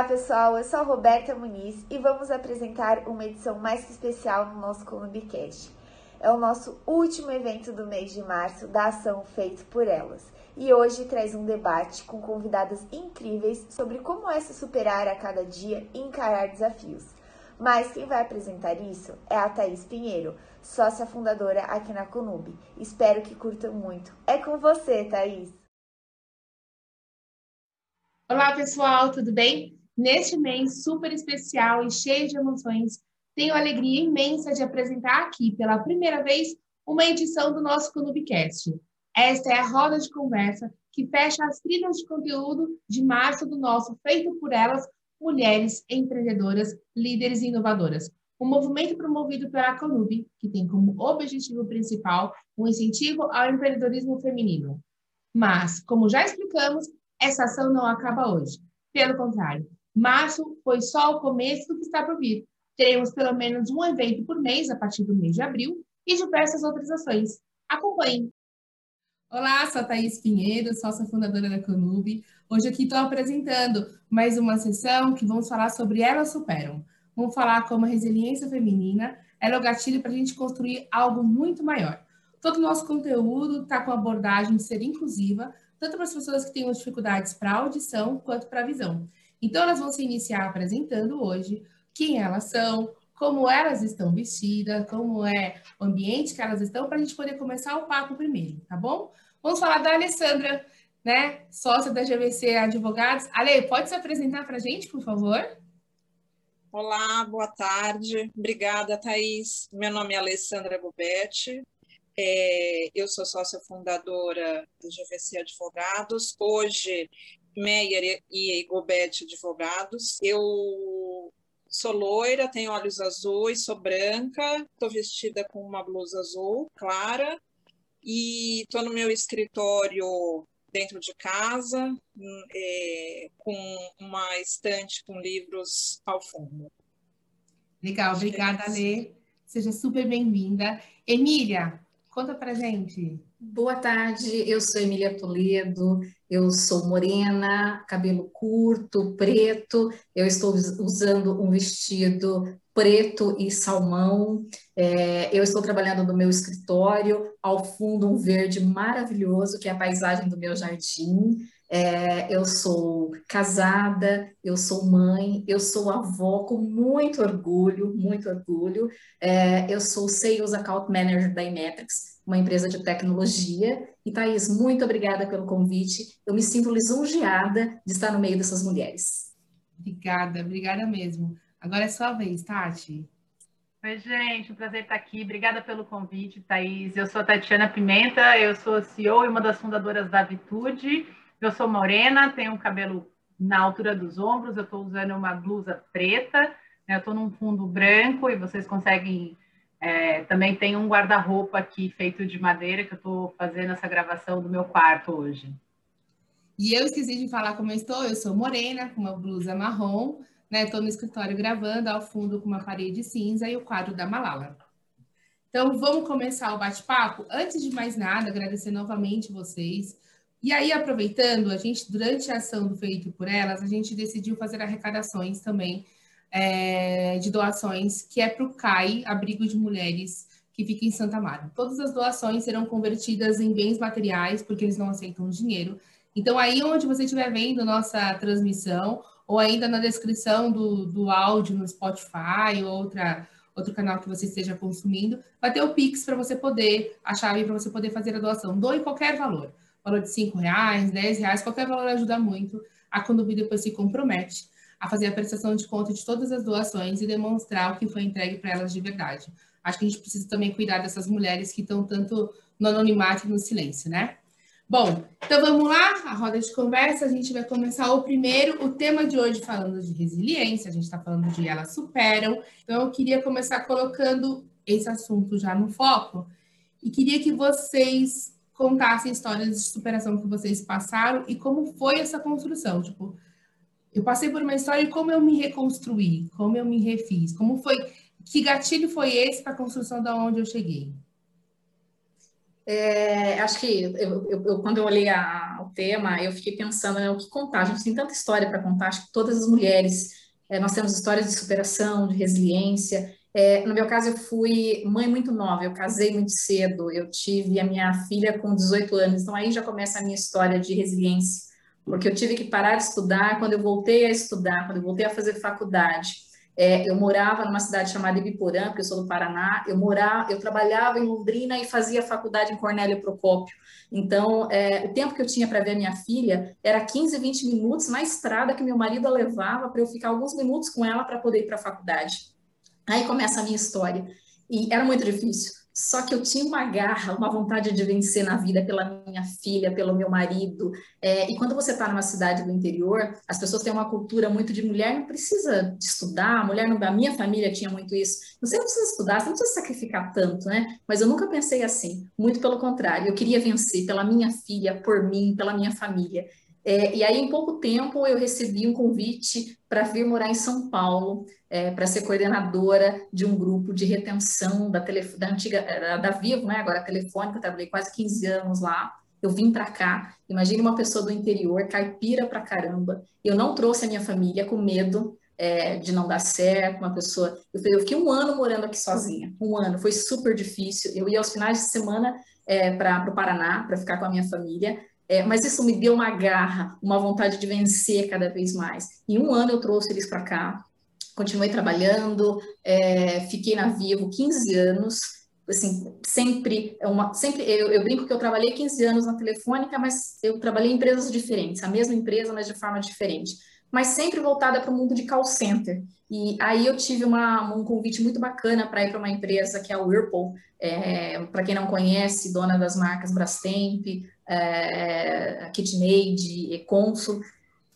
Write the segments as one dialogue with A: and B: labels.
A: Olá pessoal, eu sou a Roberta Muniz e vamos apresentar uma edição mais especial no nosso Columbicast. É o nosso último evento do mês de março da ação Feito por Elas e hoje traz um debate com convidadas incríveis sobre como é se superar a cada dia e encarar desafios. Mas quem vai apresentar isso é a Thaís Pinheiro, sócia fundadora aqui na Conub. Espero que curtam muito. É com você, Thaís!
B: Olá, pessoal, tudo bem? Neste mês super especial e cheio de emoções, tenho a alegria imensa de apresentar aqui pela primeira vez uma edição do nosso Clubcast. Esta é a roda de conversa que fecha as trilhas de conteúdo de março do nosso Feito por Elas, Mulheres Empreendedoras, Líderes e Inovadoras. Um movimento promovido pela Conub, que tem como objetivo principal o um incentivo ao empreendedorismo feminino. Mas, como já explicamos, essa ação não acaba hoje. Pelo contrário, março foi só o começo do que está por vir. Teremos pelo menos um evento por mês a partir do mês de abril e diversas outras ações. Acompanhe! Olá, sou a Thaís Pinheiro, sócia fundadora da Conub. Hoje aqui estou apresentando mais uma sessão que vamos falar sobre Elas Superam. Vamos falar como a resiliência feminina é o gatilho para a gente construir algo muito maior. Todo o nosso conteúdo está com abordagem de ser inclusiva, tanto para as pessoas que têm dificuldades para audição quanto para visão. Então, elas vão se iniciar apresentando hoje quem elas são, como elas estão vestidas, como é o ambiente que elas estão, para a gente poder começar o papo primeiro, tá bom? Vamos falar da Alessandra, né, sócia da GVC Advogados. Ale, pode se apresentar para a gente, por favor?
C: Olá, boa tarde. Obrigada, Thaís. Meu nome é Alessandra Gobetti, é, eu sou sócia fundadora do GVC Advogados, hoje Meyer e Gobet Advogados. Eu sou loira, tenho olhos azuis, sou branca, estou vestida com uma blusa azul clara e estou no meu escritório dentro de casa, é, com uma estante com livros ao fundo.
B: Legal, obrigada, Lê. Seja super bem-vinda. Emília, Conta pra gente.
D: Boa tarde, eu sou Emília Toledo, eu sou morena, cabelo curto, preto, eu estou usando um vestido preto e salmão, é, eu estou trabalhando no meu escritório, ao fundo um verde maravilhoso, que é a paisagem do meu jardim, é, eu sou casada, eu sou mãe, eu sou avó com muito orgulho, muito orgulho. É, eu sou Sales Account Manager da Imetrics, uma empresa de tecnologia. E Thaís, muito obrigada pelo convite. Eu me sinto lisonjeada de estar no meio dessas mulheres.
B: Obrigada, obrigada mesmo. Agora é sua vez, Tati.
E: Oi, gente, um prazer estar aqui. Obrigada pelo convite, Thaís. Eu sou a Tatiana Pimenta, eu sou CEO e uma das fundadoras da Vitude. Eu sou morena, tenho um cabelo na altura dos ombros, eu estou usando uma blusa preta, né? eu estou num fundo branco e vocês conseguem. É, também tem um guarda-roupa aqui feito de madeira que eu estou fazendo essa gravação do meu quarto hoje.
B: E eu esqueci de falar como eu estou, eu sou morena, com uma blusa marrom, né? Estou no escritório gravando, ao fundo com uma parede cinza e o quadro da Malala. Então, vamos começar o bate-papo. Antes de mais nada, agradecer novamente vocês e aí, aproveitando, a gente, durante a ação do Feito por Elas, a gente decidiu fazer arrecadações também é, de doações, que é para o CAI, Abrigo de Mulheres, que fica em Santa Maria. Todas as doações serão convertidas em bens materiais, porque eles não aceitam dinheiro. Então, aí onde você estiver vendo nossa transmissão, ou ainda na descrição do, do áudio no Spotify, ou outra, outro canal que você esteja consumindo, vai ter o Pix para você poder, a chave para você poder fazer a doação. Doe qualquer valor valor de 5 reais, 10 reais, qualquer valor ajuda muito. A Condubi depois se compromete a fazer a prestação de conta de todas as doações e demonstrar o que foi entregue para elas de verdade. Acho que a gente precisa também cuidar dessas mulheres que estão tanto no anonimato e no silêncio, né? Bom, então vamos lá, a roda de conversa, a gente vai começar o primeiro, o tema de hoje falando de resiliência, a gente está falando de elas superam, então eu queria começar colocando esse assunto já no foco e queria que vocês contassem histórias de superação que vocês passaram e como foi essa construção. Tipo, eu passei por uma história e como eu me reconstruí, como eu me refiz, como foi, que gatilho foi esse para a construção da onde eu cheguei?
D: É, acho que eu, eu, eu, quando eu olhei a, o tema, eu fiquei pensando né, o que contar. A gente tem tanta história para contar, acho que todas as mulheres, é, nós temos histórias de superação, de resiliência. É, no meu caso, eu fui mãe muito nova, eu casei muito cedo, eu tive a minha filha com 18 anos, então aí já começa a minha história de resiliência, porque eu tive que parar de estudar quando eu voltei a estudar, quando eu voltei a fazer faculdade. É, eu morava numa cidade chamada Ibiporã, porque eu sou do Paraná. Eu morava, eu trabalhava em Londrina e fazia faculdade em Cornélio Procópio. Então, é, o tempo que eu tinha para ver minha filha era 15, 20 minutos na estrada que meu marido levava para eu ficar alguns minutos com ela para poder ir para a faculdade. Aí começa a minha história. E era muito difícil. Só que eu tinha uma garra, uma vontade de vencer na vida pela minha filha, pelo meu marido. É, e quando você está numa cidade do interior, as pessoas têm uma cultura muito de mulher não precisa estudar, mulher não. A minha família tinha muito isso. Você não precisa estudar, você não precisa sacrificar tanto, né? Mas eu nunca pensei assim. Muito pelo contrário, eu queria vencer pela minha filha, por mim, pela minha família. É, e aí, em pouco tempo, eu recebi um convite para vir morar em São Paulo, é, para ser coordenadora de um grupo de retenção da, tele, da antiga, da Vivo, né, agora telefônica, eu trabalhei quase 15 anos lá. Eu vim para cá, imagine uma pessoa do interior, caipira para caramba. Eu não trouxe a minha família com medo é, de não dar certo, uma pessoa. Eu, eu, fiquei um ano morando aqui sozinha, um ano, foi super difícil. Eu ia aos finais de semana é, para o Paraná para ficar com a minha família. É, mas isso me deu uma garra, uma vontade de vencer cada vez mais. Em um ano eu trouxe eles para cá, continuei trabalhando, é, fiquei na Vivo 15 anos, assim, sempre, é uma, sempre eu, eu, brinco que eu trabalhei 15 anos na Telefônica, mas eu trabalhei em empresas diferentes, a mesma empresa, mas de forma diferente, mas sempre voltada para o mundo de call center. E aí eu tive uma, um convite muito bacana para ir para uma empresa que é a Whirlpool, é, para quem não conhece, dona das marcas Brastemp, é, KitchenAid, Econsul,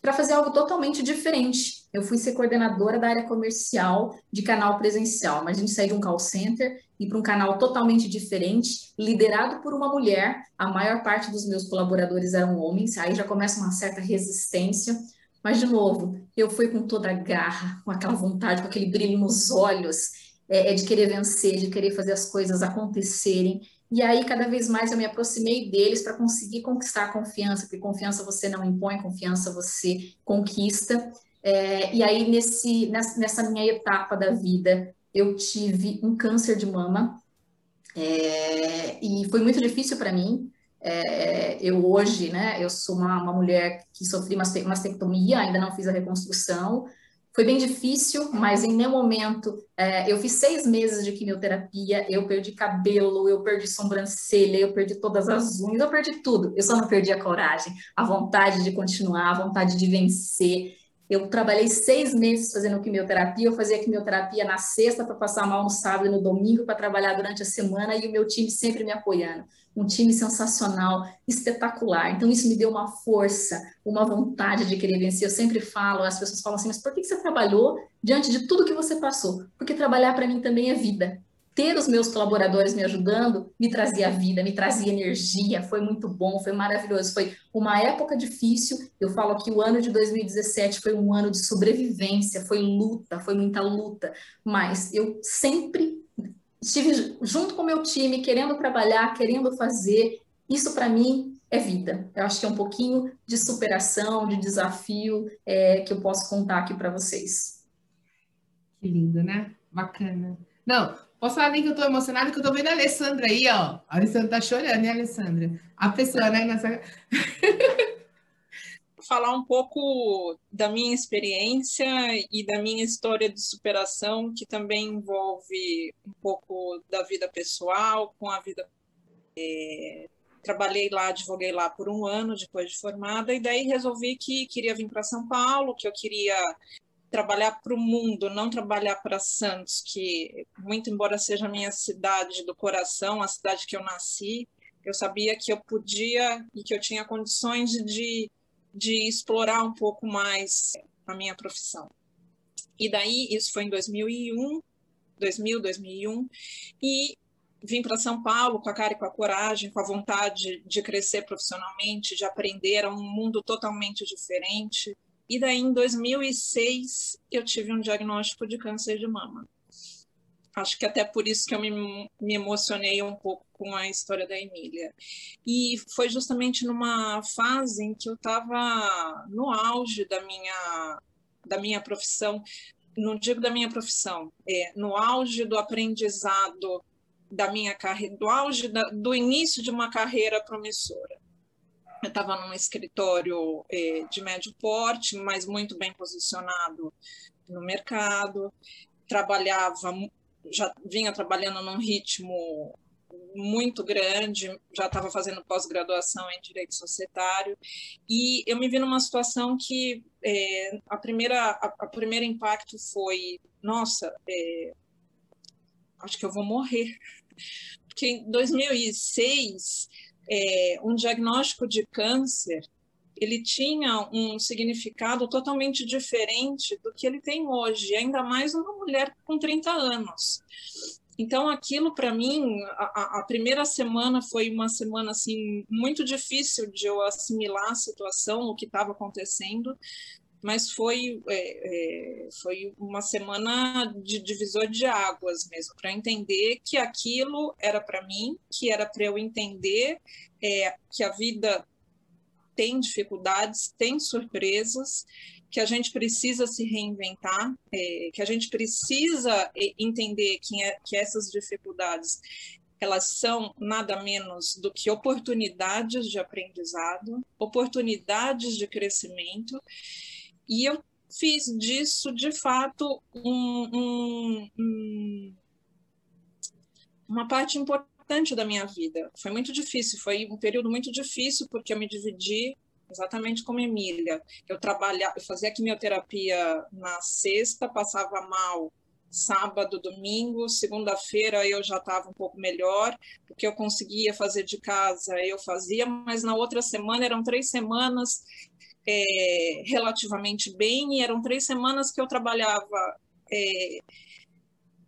D: para fazer algo totalmente diferente. Eu fui ser coordenadora da área comercial de canal presencial, mas a gente saiu de um call center e para um canal totalmente diferente, liderado por uma mulher. A maior parte dos meus colaboradores eram homens, aí já começa uma certa resistência. Mas, de novo, eu fui com toda a garra, com aquela vontade, com aquele brilho nos olhos, é, é de querer vencer, de querer fazer as coisas acontecerem. E aí, cada vez mais, eu me aproximei deles para conseguir conquistar a confiança, porque confiança você não impõe, confiança você conquista. É, e aí, nesse, nessa minha etapa da vida, eu tive um câncer de mama, é, e foi muito difícil para mim. É, eu hoje, né, eu sou uma, uma mulher que sofri mastectomia, ainda não fiz a reconstrução, foi bem difícil, mas em nenhum momento é, eu fiz seis meses de quimioterapia, eu perdi cabelo, eu perdi sobrancelha, eu perdi todas as unhas, eu perdi tudo. Eu só não perdi a coragem, a vontade de continuar, a vontade de vencer. Eu trabalhei seis meses fazendo quimioterapia, eu fazia quimioterapia na sexta para passar mal no sábado e no domingo para trabalhar durante a semana e o meu time sempre me apoiando um time sensacional, espetacular. Então, isso me deu uma força, uma vontade de querer vencer. Eu sempre falo, as pessoas falam assim, mas por que você trabalhou diante de tudo que você passou? Porque trabalhar para mim também é vida. Ter os meus colaboradores me ajudando me trazia vida, me trazia energia, foi muito bom, foi maravilhoso. Foi uma época difícil. Eu falo que o ano de 2017 foi um ano de sobrevivência, foi luta, foi muita luta, mas eu sempre estive junto com o meu time, querendo trabalhar, querendo fazer. Isso para mim é vida. Eu acho que é um pouquinho de superação, de desafio é, que eu posso contar aqui para vocês.
B: Que lindo, né? Bacana. Não, posso falar nem que eu estou emocionada, que eu estou vendo a Alessandra aí, ó. A Alessandra tá chorando, né, Alessandra? A pessoa, né? Nessa...
C: falar um pouco da minha experiência e da minha história de superação, que também envolve um pouco da vida pessoal com a vida. É, trabalhei lá, advoguei lá por um ano depois de formada, e daí resolvi que queria vir para São Paulo, que eu queria trabalhar para o mundo, não trabalhar para Santos, que, muito embora seja a minha cidade do coração, a cidade que eu nasci, eu sabia que eu podia e que eu tinha condições de de explorar um pouco mais a minha profissão. E daí, isso foi em 2001, 2000, 2001, e vim para São Paulo com a cara e com a coragem, com a vontade de crescer profissionalmente, de aprender a um mundo totalmente diferente. E daí, em 2006, eu tive um diagnóstico de câncer de mama. Acho que até por isso que eu me, me emocionei um pouco com a história da Emília. E foi justamente numa fase em que eu estava no auge da minha, da minha profissão, não digo da minha profissão, é, no auge do aprendizado da minha carreira, do auge da, do início de uma carreira promissora. Eu estava num escritório é, de médio porte, mas muito bem posicionado no mercado. Trabalhava já vinha trabalhando num ritmo muito grande, já estava fazendo pós-graduação em direito societário. E eu me vi numa situação que é, a primeira a, a, primeiro impacto foi nossa é, acho que eu vou morrer porque em 2006 é, um diagnóstico de câncer ele tinha um significado totalmente diferente do que ele tem hoje, ainda mais uma mulher com 30 anos. Então, aquilo para mim, a, a, primeira semana foi uma semana assim muito difícil de eu assimilar a situação, o que estava acontecendo, mas foi é, é, foi uma semana de divisor de águas mesmo para entender que aquilo era para mim, que era para eu entender é, que a vida tem dificuldades, tem surpresas, que a gente precisa se reinventar, é, que a gente precisa é, entender que, é, que essas dificuldades elas são nada menos do que oportunidades de aprendizado, oportunidades de crescimento, e eu fiz disso, de fato, um, um, um, uma parte importante importante da minha vida. Foi muito difícil, foi um período muito difícil porque eu me dividi exatamente como Emília. Eu trabalhava, eu fazia quimioterapia na sexta, passava mal sábado, domingo, segunda-feira eu já estava um pouco melhor, porque eu conseguia fazer de casa, eu fazia, mas na outra semana eram três semanas é, relativamente bem, e eram três semanas que eu trabalhava é,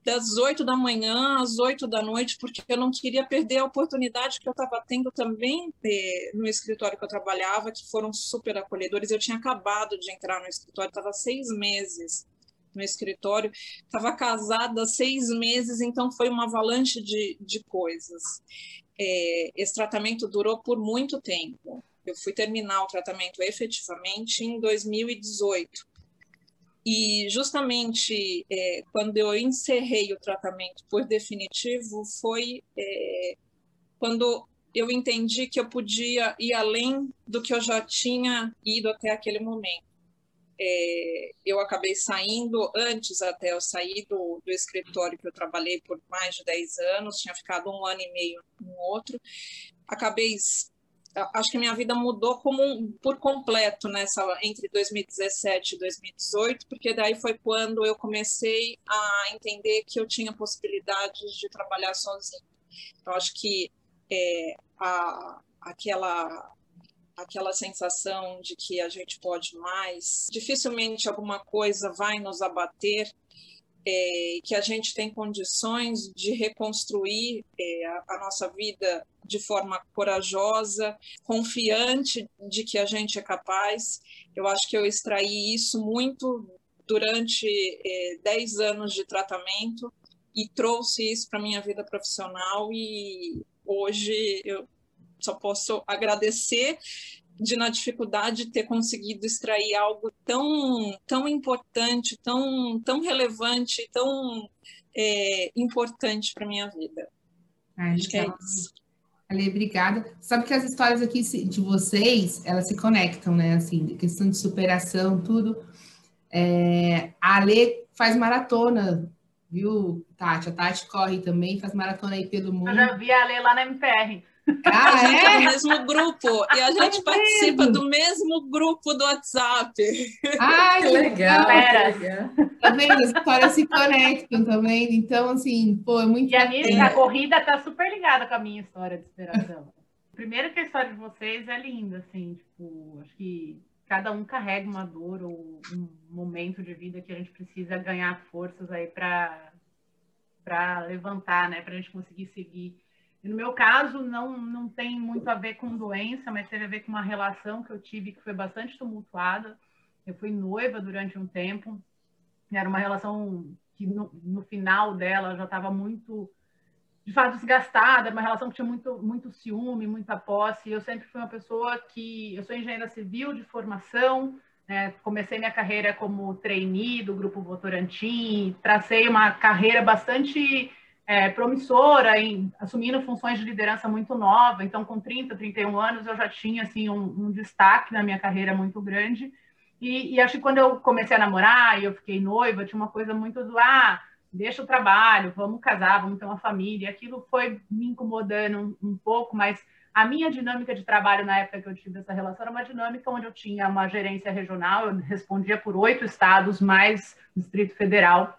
C: das oito da manhã às oito da noite, porque eu não queria perder a oportunidade que eu estava tendo também de, no escritório que eu trabalhava, que foram super acolhedores. Eu tinha acabado de entrar no escritório, estava seis meses no escritório, estava casada seis meses, então foi uma avalanche de, de coisas. É, esse tratamento durou por muito tempo. Eu fui terminar o tratamento efetivamente em 2018 e justamente é, quando eu encerrei o tratamento por definitivo, foi é, quando eu entendi que eu podia ir além do que eu já tinha ido até aquele momento. É, eu acabei saindo, antes até eu sair do, do escritório que eu trabalhei por mais de 10 anos, tinha ficado um ano e meio no outro, acabei acho que minha vida mudou como por completo nessa entre 2017 e 2018, porque daí foi quando eu comecei a entender que eu tinha possibilidades de trabalhar sozinha. Então acho que é, a, aquela aquela sensação de que a gente pode mais, dificilmente alguma coisa vai nos abater é, que a gente tem condições de reconstruir é, a, a, nossa vida de forma corajosa, confiante de que a gente é capaz. Eu acho que eu extraí isso muito durante é, 10 anos de tratamento e trouxe isso para minha vida profissional e hoje eu só posso agradecer de na dificuldade ter conseguido extrair algo tão tão importante, tão tão relevante, tão é, importante para minha vida.
B: Acho que é isso. Ale, obrigada. Sabe que as histórias aqui de vocês, elas se conectam, né? Assim, questão de superação, tudo. É, a Ale faz maratona, viu, Tati? A Tati corre também, faz maratona aí pelo mundo. Eu
E: já vi a Ale lá na MPR.
C: Ah, a gente é? é? do mesmo grupo e a gente participa do mesmo grupo do WhatsApp.
B: Ai, que legal. legal. Tá vendo? As histórias se conectam também. Então, assim, pô, é muito
E: E a, minha, a corrida tá super ligada com a minha história de inspiração. Primeiro que a história de vocês é linda, assim, tipo, acho que cada um carrega uma dor ou um momento de vida que a gente precisa ganhar forças aí para para levantar, né, para a gente conseguir seguir no meu caso, não, não tem muito a ver com doença, mas teve a ver com uma relação que eu tive que foi bastante tumultuada. Eu fui noiva durante um tempo, era uma relação que no, no final dela já estava muito de fato desgastada, uma relação que tinha muito, muito ciúme, muita posse. Eu sempre fui uma pessoa que eu sou engenheira civil de formação, né? comecei minha carreira como trainee do grupo Votorantim, tracei uma carreira bastante é, promissora, em, assumindo funções de liderança muito nova. Então, com 30, 31 anos, eu já tinha assim um, um destaque na minha carreira muito grande. E, e, acho que quando eu comecei a namorar e eu fiquei noiva, tinha uma coisa muito do ah, deixa o trabalho, vamos casar, vamos ter uma família. Aquilo foi me incomodando um, um pouco, mas a minha dinâmica de trabalho na época que eu tive essa relação era uma dinâmica onde eu tinha uma gerência regional, eu respondia por oito estados mais Distrito Federal.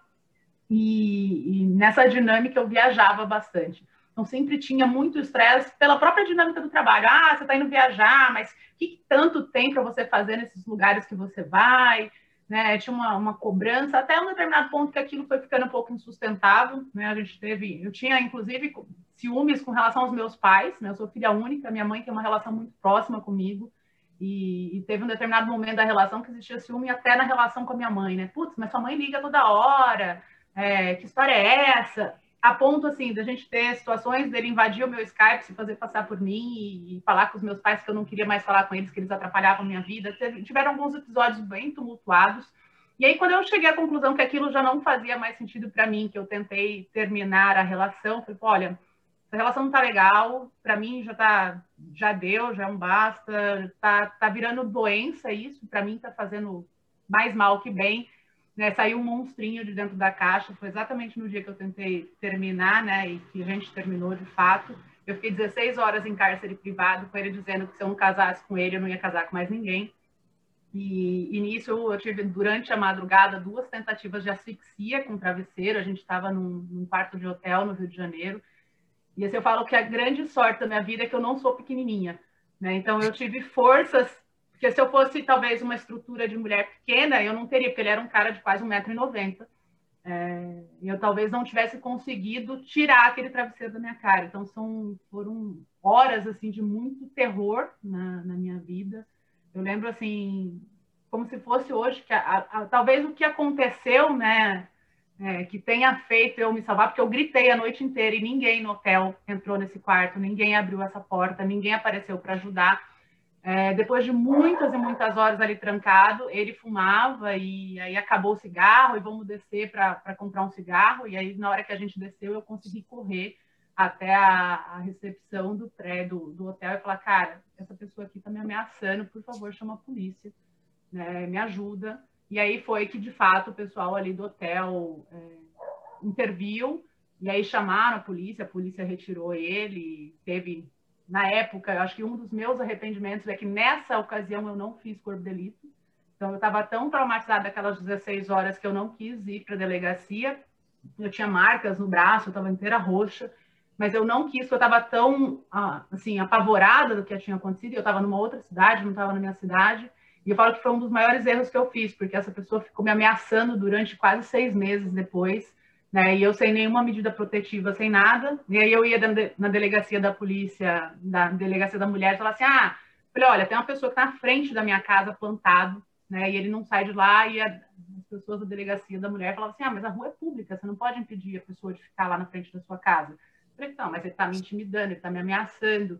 E: E, e, nessa dinâmica eu viajava bastante. Então sempre tinha muito estresse pela própria dinâmica do trabalho. Ah, você está indo viajar, mas o que tanto tem para você fazer nesses lugares que você vai? Né? Tinha uma, uma, cobrança até um determinado ponto que aquilo foi ficando um pouco insustentável. Né? A gente teve, eu tinha inclusive ciúmes com relação aos meus pais. Né? Eu sou filha única, minha mãe tem uma relação muito próxima comigo. E, e, teve um determinado momento da relação que existia ciúme até na relação com a minha mãe, né? Putz, mas sua mãe liga toda hora, é, que história é essa? A ponto, assim, da gente ter situações dele invadir o meu Skype, se fazer passar por mim e, falar com os meus pais que eu não queria mais falar com eles, que eles atrapalhavam minha vida. Tiveram alguns episódios bem tumultuados. E aí, quando eu cheguei à conclusão que aquilo já não fazia mais sentido para mim, que eu tentei terminar a relação, falei, olha, essa relação não tá legal, para mim já tá, já deu, já é um basta, tá, tá virando doença isso, para mim tá fazendo mais mal que bem né, saiu um monstrinho de dentro da caixa, foi exatamente no dia que eu tentei terminar, né, e que a gente terminou de fato. Eu fiquei 16 horas em cárcere privado, com ele dizendo que se eu não casasse com ele, eu não ia casar com mais ninguém. E, e nisso eu tive, durante a madrugada, duas tentativas de asfixia com travesseiro. A gente estava num, num quarto de hotel no Rio de Janeiro. E assim, eu falo que a grande sorte da minha vida é que eu não sou pequenininha. Né? Então, eu tive forças porque se eu fosse talvez uma estrutura de mulher pequena, eu não teria, porque ele era um cara de quase 1,90m. É, e eu talvez não tivesse conseguido tirar aquele travesseiro da minha cara. Então são foram horas assim de muito terror na, na minha vida. Eu lembro assim como se fosse hoje que a, a, a, talvez o que aconteceu, né, é, que tenha feito eu me salvar, porque eu gritei a noite inteira e ninguém no hotel entrou nesse quarto, ninguém abriu essa porta, ninguém apareceu para ajudar. É, depois de muitas e muitas horas ali trancado, ele fumava e aí acabou o cigarro e vamos descer para comprar um cigarro. E aí, na hora que a gente desceu, eu consegui correr até a, a recepção do prédio do, do, hotel e falar: Cara, essa pessoa aqui está me ameaçando, por favor, chama a polícia, né, me ajuda. E aí foi que, de fato, o pessoal ali do hotel é, interviu e aí chamaram a polícia, a polícia retirou ele, teve na época, acho que um dos meus arrependimentos é que nessa ocasião eu não fiz corpo de delito. Então, eu estava tão traumatizada aquelas 16 horas que eu não quis ir para a delegacia. Eu tinha marcas no braço, eu estava inteira roxa, mas eu não quis, eu estava tão, ah, assim, apavorada do que tinha acontecido. Eu estava numa outra cidade, não estava na minha cidade. E eu falo que foi um dos maiores erros que eu fiz, porque essa pessoa ficou me ameaçando durante quase seis meses depois né? E eu sem nenhuma medida protetiva, sem nada. E aí eu ia na delegacia da polícia, da delegacia da mulher, e falava assim: ah, falei, olha, tem uma pessoa que está na frente da minha casa plantado, né? E ele não sai de lá, e as pessoas da delegacia da mulher falavam assim: ah, mas a rua é pública, você não pode impedir a pessoa de ficar lá na frente da sua casa. Eu falei, não, mas ele está me intimidando, ele está me ameaçando.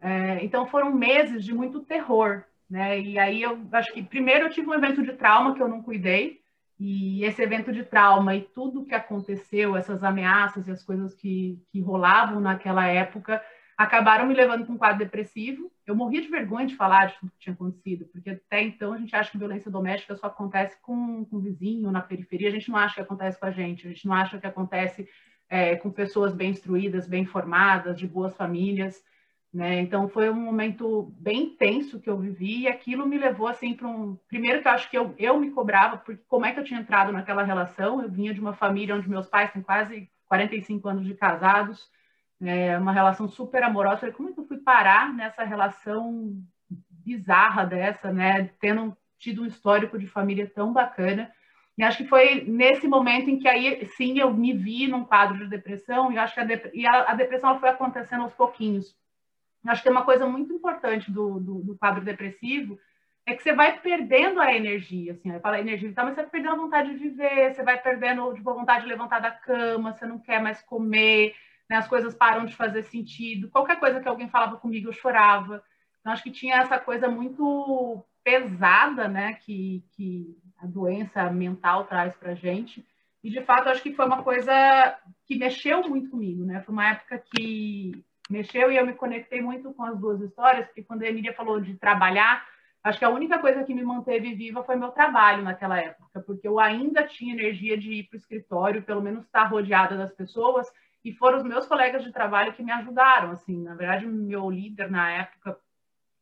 E: É, então foram meses de muito terror, né? E aí eu acho que primeiro eu tive um evento de trauma que eu não cuidei, e esse evento de trauma e tudo que aconteceu, essas ameaças e as coisas que, que rolavam naquela época, acabaram me levando para um quadro depressivo. Eu morria de vergonha de falar de tudo que tinha acontecido, porque até então a gente acha que violência doméstica só acontece com, com o vizinho na periferia, a gente não acha que acontece com a gente, a gente não acha que acontece é, com pessoas bem instruídas, bem formadas, de boas famílias. Né? Então foi um momento bem tenso que eu vivi e aquilo me levou assim para um primeiro que eu acho que eu, eu me cobrava porque como é que eu tinha entrado naquela relação? Eu vinha de uma família onde meus pais têm quase 45 anos de casados é, uma relação super amorosa. Como é que eu fui parar nessa relação bizarra dessa né? Tendo tido um histórico de família tão bacana? E acho que foi nesse momento em que aí sim eu me vi num quadro de depressão e acho que a, dep e a, a depressão foi acontecendo aos pouquinhos Acho que é uma coisa muito importante do, do, do quadro depressivo é que você vai perdendo a energia, assim, eu falo energia vital, mas você vai perdendo a vontade de viver, você vai perdendo tipo, a vontade de levantar da cama, você não quer mais comer, né, as coisas param de fazer sentido, qualquer coisa que alguém falava comigo eu chorava, então acho que tinha essa coisa muito pesada, né, que, que a doença mental traz para gente, e de fato acho que foi uma coisa que mexeu muito comigo, né, foi uma época que mexeu e eu me conectei muito com as duas histórias, porque quando a Emília falou de trabalhar, Acho que a única coisa que me manteve viva foi meu trabalho naquela época, porque eu ainda tinha energia de ir para o escritório, pelo menos estar rodeada das pessoas, e foram os meus colegas de trabalho que me ajudaram, assim, na verdade, meu líder na época,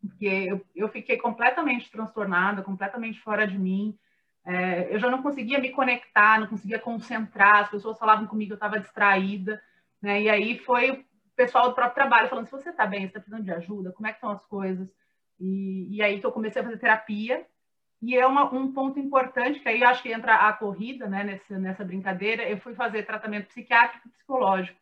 E: porque eu, eu fiquei completamente transtornada, completamente fora de mim, é, eu já não conseguia me conectar, não conseguia concentrar, as pessoas falavam comigo, eu estava distraída, né, e aí foi pessoal do próprio trabalho falando, se você está bem, está precisando de ajuda, como é que estão as coisas? E, e aí que eu comecei a fazer terapia. E é uma, um ponto importante, que aí acho que entra a corrida né, nessa, nessa brincadeira. Eu fui fazer tratamento psiquiátrico e psicológico.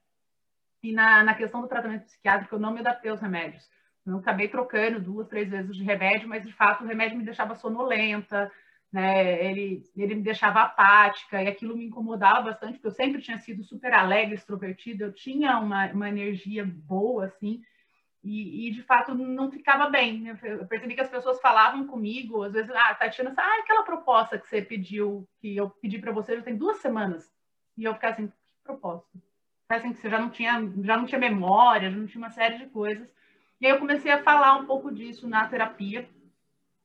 E: E na, na questão do tratamento psiquiátrico, eu não me adaptei aos remédios. Eu acabei trocando duas, três vezes de remédio, mas de fato o remédio me deixava sonolenta, né? ele, ele me deixava apática, e aquilo me incomodava bastante, porque eu sempre tinha sido super alegre, extrovertida, eu tinha uma, uma energia boa, assim, e, e, de fato não ficava bem. Eu percebi que as pessoas falavam comigo, às vezes, ah, Tatiana, ah, aquela proposta que você pediu, que eu pedi para você já tem duas semanas. E eu ficava assim, que proposta? Assim, que você já não tinha, já não tinha memória, já não tinha uma série de coisas. E aí eu comecei a falar um pouco disso na terapia.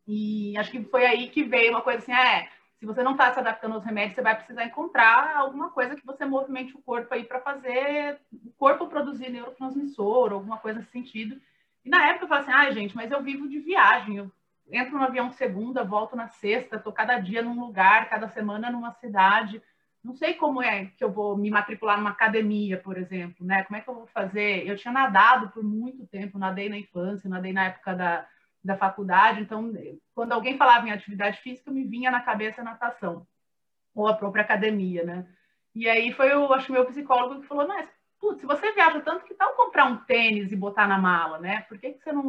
E: E acho que foi aí que veio uma coisa assim, ah, é, se você não está se adaptando aos remédios, você vai precisar encontrar alguma coisa que você movimente o corpo aí para fazer o corpo produzir neurotransmissor, alguma coisa nesse sentido. E na época eu falei assim, ah, gente, mas eu vivo de viagem, eu entro no avião segunda, volto na sexta, estou cada dia num lugar, cada semana numa cidade. Não sei como é que eu vou me matricular numa academia, por exemplo, né? Como é que eu vou fazer? Eu tinha nadado por muito tempo, nadei na infância, nadei na época da, da faculdade. Então, quando alguém falava em atividade física, me vinha na cabeça a natação ou a própria academia, né? E aí foi, eu acho, meu psicólogo que falou, mas, putz, se você viaja tanto, que tal comprar um tênis e botar na mala, né? Por que, que você não,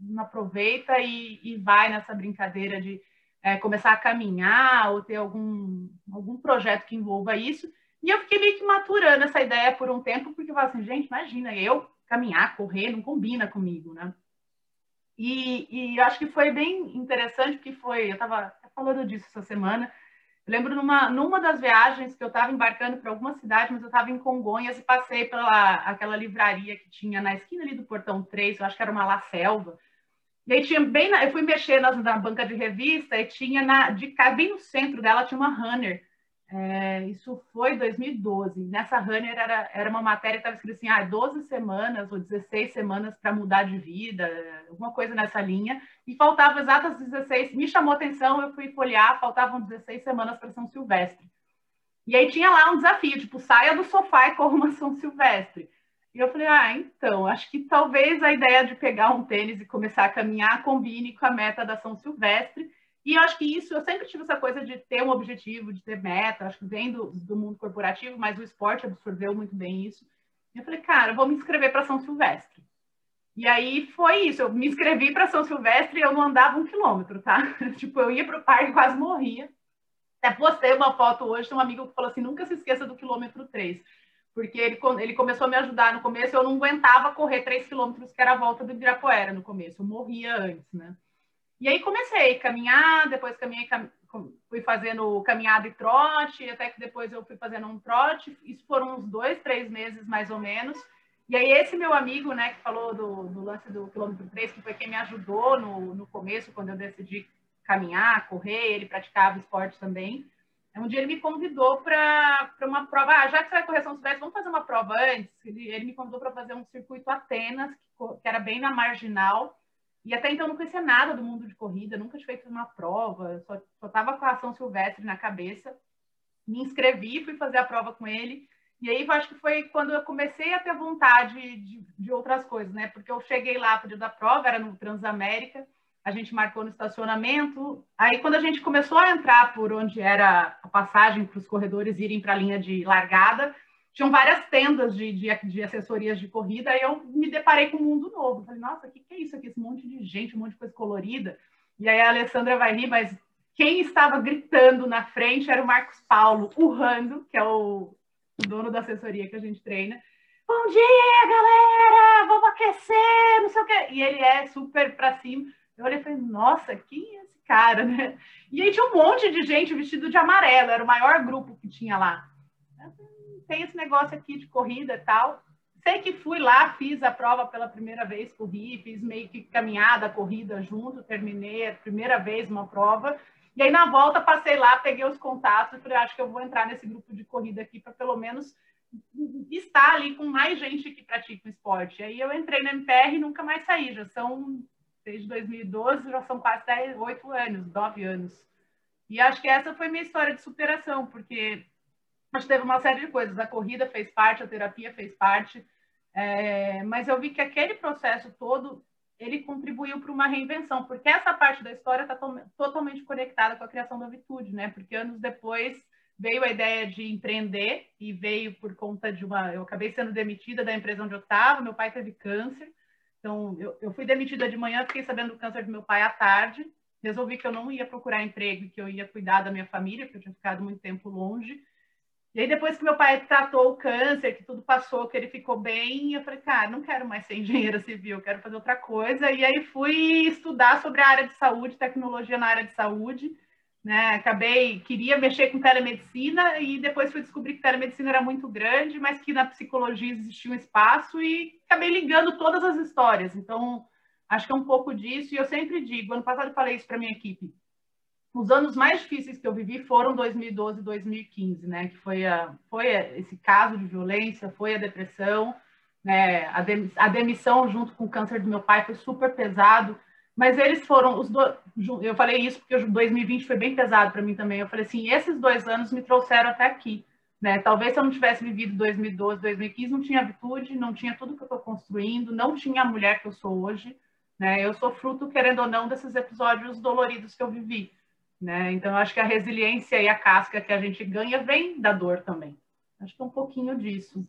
E: não aproveita e, e vai nessa brincadeira de é, começar a caminhar ou ter algum, algum projeto que envolva isso? E eu fiquei meio que maturando essa ideia por um tempo, porque eu falei assim, gente, imagina, eu caminhar, correr, não combina comigo, né? E, e acho que foi bem interessante, porque foi, eu estava falando disso essa semana, eu lembro numa, numa das viagens que eu estava embarcando para alguma cidade, mas eu estava em Congonhas e passei pela aquela livraria que tinha na esquina ali do Portão 3, eu acho que era uma La Selva. E aí tinha bem, na, eu fui mexer na, na, banca de revista e tinha na, de bem no centro dela tinha uma Runner, é, isso foi 2012. Nessa Runner era, era uma matéria que estava escrito assim: ah, 12 semanas ou 16 semanas para mudar de vida, alguma coisa nessa linha. E faltava exatas 16. Me chamou atenção, eu fui folhear, faltavam 16 semanas para São Silvestre. E aí tinha lá um desafio: tipo, saia do sofá e corra uma São Silvestre. E eu falei: ah, então, acho que talvez a ideia de pegar um tênis e começar a caminhar combine com a meta da São Silvestre. E eu acho que isso, eu sempre tive essa coisa de ter um objetivo, de ter meta, acho que vem do, do mundo corporativo, mas o esporte absorveu muito bem isso. E eu falei, cara, eu vou me inscrever para São Silvestre. E aí foi isso, eu me inscrevi para São Silvestre e eu não andava um quilômetro, tá? tipo, eu ia para o parque quase morria. Até postei uma foto hoje, tem um amigo que falou assim, nunca se esqueça do quilômetro 3. Porque ele, ele começou a me ajudar no começo, eu não aguentava correr 3 quilômetros, que era a volta do Ibirapuera no começo, eu morria antes, né? E aí comecei a caminhar, depois caminhei, fui fazendo caminhada e trote, até que depois eu fui fazendo um trote. Isso foram uns dois, três meses mais ou menos. E aí esse meu amigo, né, que falou do, do lance do quilômetro 3, que foi quem me ajudou no, no começo, quando eu decidi caminhar, correr, ele praticava esporte também. Um dia ele me convidou para uma prova. Ah, já que você vai correr São Silvestre, vamos fazer uma prova antes. Ele, ele me convidou para fazer um circuito Atenas, que, que era bem na marginal. E até então eu não conhecia nada do mundo de corrida, nunca tinha feito uma prova, só estava com a ação silvestre na cabeça. Me inscrevi, fui fazer a prova com ele. E aí eu acho que foi quando eu comecei a ter vontade de, de outras coisas, né? Porque eu cheguei lá para da prova, era no Transamérica, a gente marcou no estacionamento. Aí quando a gente começou a entrar por onde era a passagem para os corredores irem para a linha de largada, tinham várias tendas de, de, de, assessorias de corrida, e eu me deparei com um mundo novo. Falei, nossa, o que, que é isso aqui? Esse monte de gente, um monte de coisa colorida. E aí a Alessandra vai rir, mas quem estava gritando na frente era o Marcos Paulo, urrando, que é o dono da assessoria que a gente treina. Bom dia, galera! Vamos aquecer, não sei o quê. E ele é super para cima. Eu olhei e falei, nossa, quem é esse cara, né? E aí tinha um monte de gente vestido de amarelo, era o maior grupo que tinha lá. Tem esse negócio aqui de corrida e tal. Sei que fui lá, fiz a prova pela primeira vez, corri, fiz meio que caminhada, corrida junto, terminei a primeira vez uma prova. E aí, na volta, passei lá, peguei os contatos e falei, acho que eu vou entrar nesse grupo de corrida aqui para pelo menos estar ali com mais gente que pratica o esporte. E aí eu entrei na MPR e nunca mais saí. Já são, desde 2012, já são quase 10, 8 anos, 9 anos. E acho que essa foi minha história de superação, porque que teve uma série de coisas. A corrida fez parte, a terapia fez parte, é, mas eu vi que aquele processo todo ele contribuiu para uma reinvenção, porque essa parte da história está to totalmente conectada com a criação da Vitude, né? Porque anos depois veio a ideia de empreender e veio por conta de uma. Eu acabei sendo demitida da empresa onde eu estava, meu pai teve câncer, então eu, eu fui demitida de manhã, fiquei sabendo do câncer do meu pai à tarde, resolvi que eu não ia procurar emprego, que eu ia cuidar da minha família, porque eu tinha ficado muito tempo longe. E aí, depois que meu pai tratou o câncer, que tudo passou, que ele ficou bem, eu falei, cara, não quero mais ser engenheira civil, quero fazer outra coisa. E aí fui estudar sobre a área de saúde, tecnologia na área de saúde. Né? Acabei, queria mexer com telemedicina e depois fui descobrir que telemedicina era muito grande, mas que na psicologia existia um espaço e acabei ligando todas as histórias. Então, acho que é um pouco disso. E eu sempre digo, ano passado eu falei isso para minha equipe, os anos mais difíceis que eu vivi foram 2012 e 2015, né? Que foi, a, foi esse caso de violência, foi a depressão, né? A, a demissão junto com o câncer do meu pai foi super pesado. Mas eles foram os dois. Eu falei isso porque 2020 foi bem pesado para mim também. Eu falei assim: esses dois anos me trouxeram até aqui. Né? Talvez se eu não tivesse vivido 2012, 2015, não tinha virtude, não tinha tudo que eu estou construindo, não tinha a mulher que eu sou hoje. Né? Eu sou fruto, querendo ou não, desses episódios doloridos que eu vivi. Né? Então, eu acho que a resiliência e a casca que a gente ganha vem da dor também. Acho que é um pouquinho disso.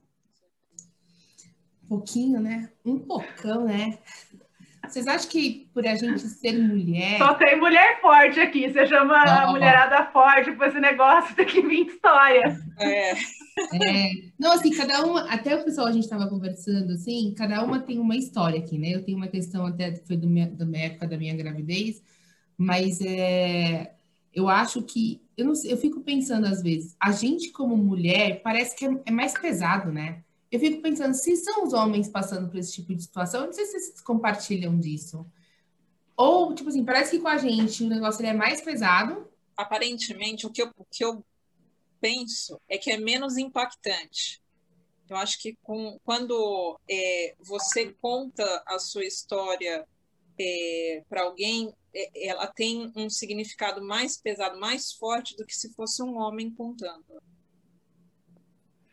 B: Um pouquinho, né? Um pocão, né? Vocês acham que por a gente ser mulher.
E: Só tem mulher forte aqui. Você chama a mulherada forte para esse negócio, tem que vir história.
B: É. é. Não, assim, cada uma. Até o pessoal a gente estava conversando, assim, cada uma tem uma história aqui, né? Eu tenho uma questão até que foi do minha, da minha época da minha gravidez, mas é, eu acho que. Eu, não sei, eu fico pensando às vezes, a gente como mulher parece que é, é mais pesado, né? Eu fico pensando, se são os homens passando por esse tipo de situação, eu não sei se vocês compartilham disso. Ou, tipo assim, parece que com a gente o negócio é mais pesado.
C: Aparentemente, o que eu, o que eu penso é que é menos impactante. Eu acho que com, quando é, você conta a sua história é, para alguém, ela tem um significado mais pesado, mais forte do que se fosse um homem contando.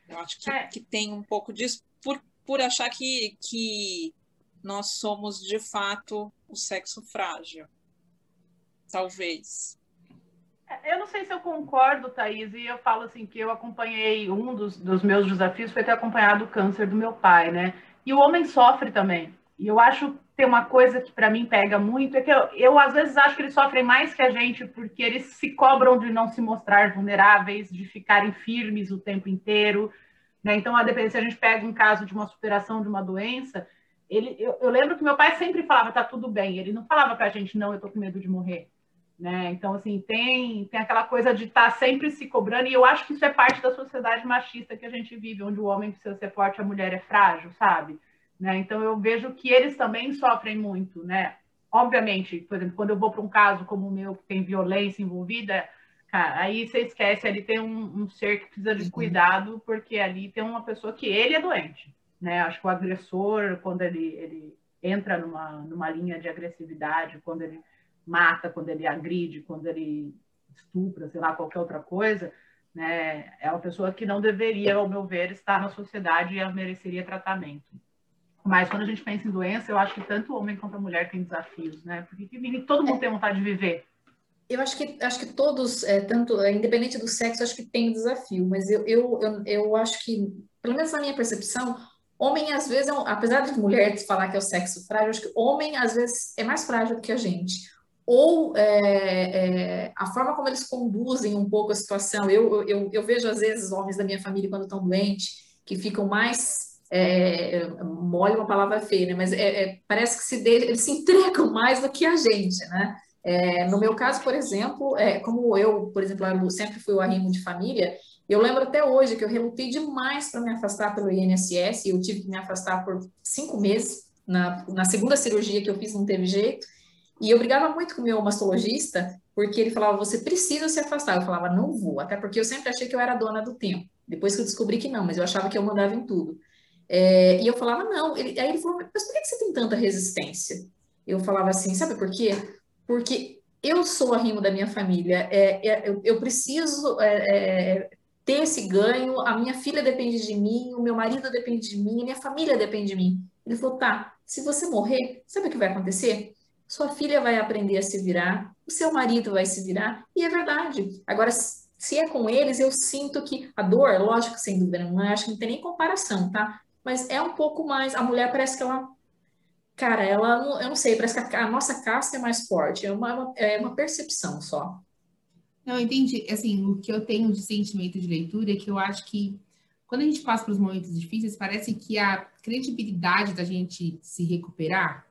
C: Eu acho que, é. que tem um pouco disso por, por achar que, que nós somos de fato o sexo frágil. Talvez.
E: É, eu não sei se eu concordo, Thaís, e eu falo assim que eu acompanhei um dos, dos meus desafios foi ter acompanhado o câncer do meu pai, né? E o homem sofre também. E eu acho tem uma coisa que para mim pega muito, é que eu, eu às vezes acho que eles sofrem mais que a gente, porque eles se cobram de não se mostrar vulneráveis, de ficarem firmes o tempo inteiro. Né? Então, a depender, se a gente pega um caso de uma superação de uma doença, ele, eu, eu lembro que meu pai sempre falava, tá tudo bem. Ele não falava para a gente, não, eu tô com medo de morrer. Né? Então, assim, tem, tem aquela coisa de estar tá sempre se cobrando, e eu acho que isso é parte da sociedade machista que a gente vive, onde o homem precisa ser forte, a mulher é frágil, sabe? Né? Então, eu vejo que eles também sofrem muito, né? Obviamente, por exemplo, quando eu vou para um caso como o meu, que tem violência envolvida, cara, aí você esquece, ali tem um, um ser que precisa de uhum. cuidado, porque ali tem uma pessoa que ele é doente, né? Acho que o agressor, quando ele, ele entra numa, numa linha de agressividade, quando ele mata, quando ele agride, quando ele estupra, sei lá, qualquer outra coisa, né? É uma pessoa que não deveria, ao meu ver, estar na sociedade e mereceria tratamento. Mas quando a gente pensa em doença, eu acho que tanto o homem quanto a mulher tem desafios, né? Porque todo mundo é. tem vontade de viver.
D: Eu acho que, acho que todos, é, tanto é, independente do sexo, acho que tem desafio, mas eu, eu, eu, eu acho que, pelo menos na minha percepção, homem às vezes, é um, apesar de mulher falar que é o sexo frágil, acho que homem às vezes é mais frágil do que a gente. ou é, é, a forma como eles conduzem um pouco a situação. Eu, eu, eu vejo, às vezes, homens da minha família, quando estão doentes, que ficam mais. É, mole uma palavra feia, né? mas é, é, parece que se eles se entregam mais do que a gente, né? É, no meu caso, por exemplo, é, como eu, por exemplo, sempre fui o arrimo de família, eu lembro até hoje que eu relutei demais para me afastar pelo INSS, eu tive que me afastar por cinco meses, na, na segunda cirurgia que eu fiz não teve jeito, e eu brigava muito com o meu mastologista, porque ele falava, você precisa se afastar. Eu falava, não vou, até porque eu sempre achei que eu era dona do tempo. Depois que eu descobri que não, mas eu achava que eu mandava em tudo. É, e eu falava, não. Ele, aí ele falou, mas por que você tem tanta resistência? Eu falava assim, sabe por quê? Porque eu sou a rimo da minha família, é, é, eu, eu, preciso é, é, ter esse ganho, a minha filha depende de mim, o meu marido depende de mim, a minha família depende de mim. Ele falou, tá, se você morrer, sabe o que vai acontecer? Sua filha vai aprender a se virar, o seu marido vai se virar, e é verdade. Agora, se é com eles, eu sinto que a dor, lógico, sem dúvida, não acho que não tem nem comparação, tá? Mas é um pouco mais, a mulher parece que ela, cara, ela, eu não sei, parece que a, nossa casca é mais forte, é uma, é uma percepção só.
B: Não, entendi. Assim, o que eu tenho de sentimento de leitura é que eu acho que quando a gente passa pelos momentos difíceis, parece que a credibilidade da gente se recuperar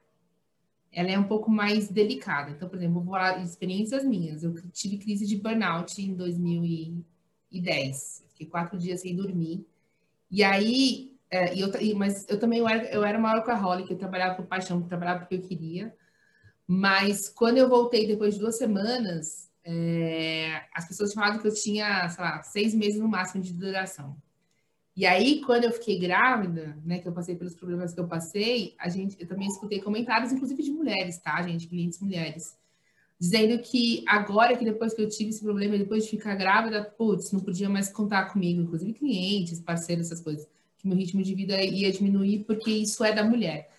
B: ela é um pouco mais delicada. Então, por exemplo, vou falar de experiências minhas. Eu tive crise de burnout em 2010. Fiquei quatro dias sem dormir. E aí, é, eu, mas eu também eu era, eu era uma workaholic, eu trabalhava por paixão, eu trabalhava porque eu queria. Mas quando eu voltei depois de duas semanas, é, as pessoas falavam que eu tinha, sei lá, seis meses no máximo de duração. E aí, quando eu fiquei grávida, né, que eu passei pelos problemas que eu passei, a gente, eu também escutei comentários, inclusive de mulheres, tá, gente, clientes mulheres, dizendo que agora que depois que eu tive esse problema, depois de ficar grávida, putz, não podia mais contar comigo, inclusive clientes, parceiros, essas coisas, que meu ritmo de vida ia diminuir porque isso é da mulher.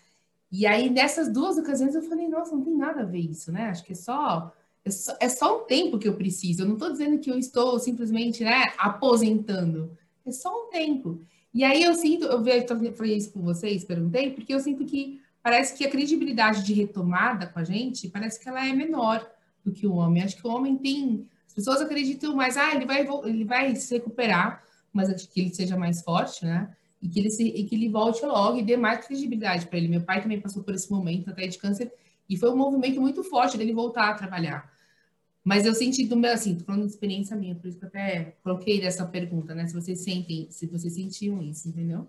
B: E aí, nessas duas ocasiões, eu falei, nossa, não tem nada a ver isso, né? Acho que é só é só, é só um tempo que eu preciso. Eu não estou dizendo que eu estou simplesmente, né, aposentando. É só um tempo. E aí eu sinto, eu falei isso com vocês, perguntei, porque eu sinto que parece que a credibilidade de retomada com a gente, parece que ela é menor do que o homem. Acho que o homem tem. As pessoas acreditam mais, ah, ele vai, ele vai se recuperar, mas acho que ele seja mais forte, né? E que ele, se, e que ele volte logo e dê mais credibilidade para ele. Meu pai também passou por esse momento até de câncer, e foi um movimento muito forte dele voltar a trabalhar. Mas eu senti do meu, assim, tô falando de experiência minha, por isso que eu até coloquei essa pergunta, né? Se vocês sentem, se vocês sentiam isso, entendeu?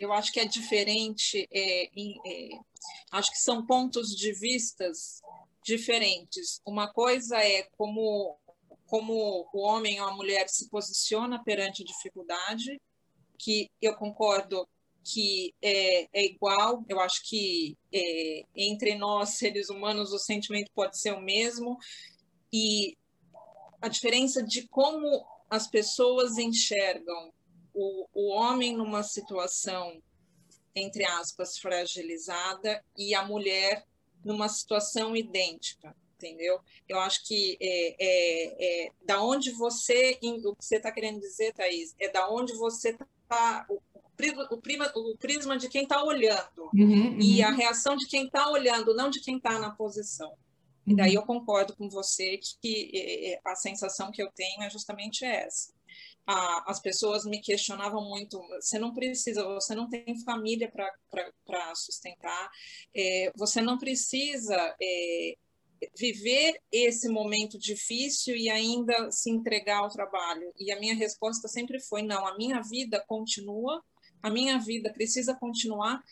C: Eu acho que é diferente, é, é, acho que são pontos de vistas diferentes. Uma coisa é como, como o homem ou a mulher se posiciona perante a dificuldade, que eu concordo que é, é, igual. Eu acho que é, entre nós, seres humanos, o sentimento pode ser o mesmo. E a diferença de como as pessoas enxergam o, o homem numa situação, entre aspas, fragilizada e a mulher numa situação idêntica entendeu? Eu acho que é, é, é, da onde você, o que você está querendo dizer, Thaís, é da onde você está, o, prima, o prisma de quem está olhando uhum, uhum. e a reação de quem está olhando, não de quem está na posição. E daí eu concordo com você que, a sensação que eu tenho é justamente essa. as pessoas me questionavam muito: você não precisa, você não tem família para sustentar, é, você não precisa é, viver esse momento difícil e ainda se entregar ao trabalho. E a minha resposta sempre foi: não, a minha vida continua a minha vida precisa continuar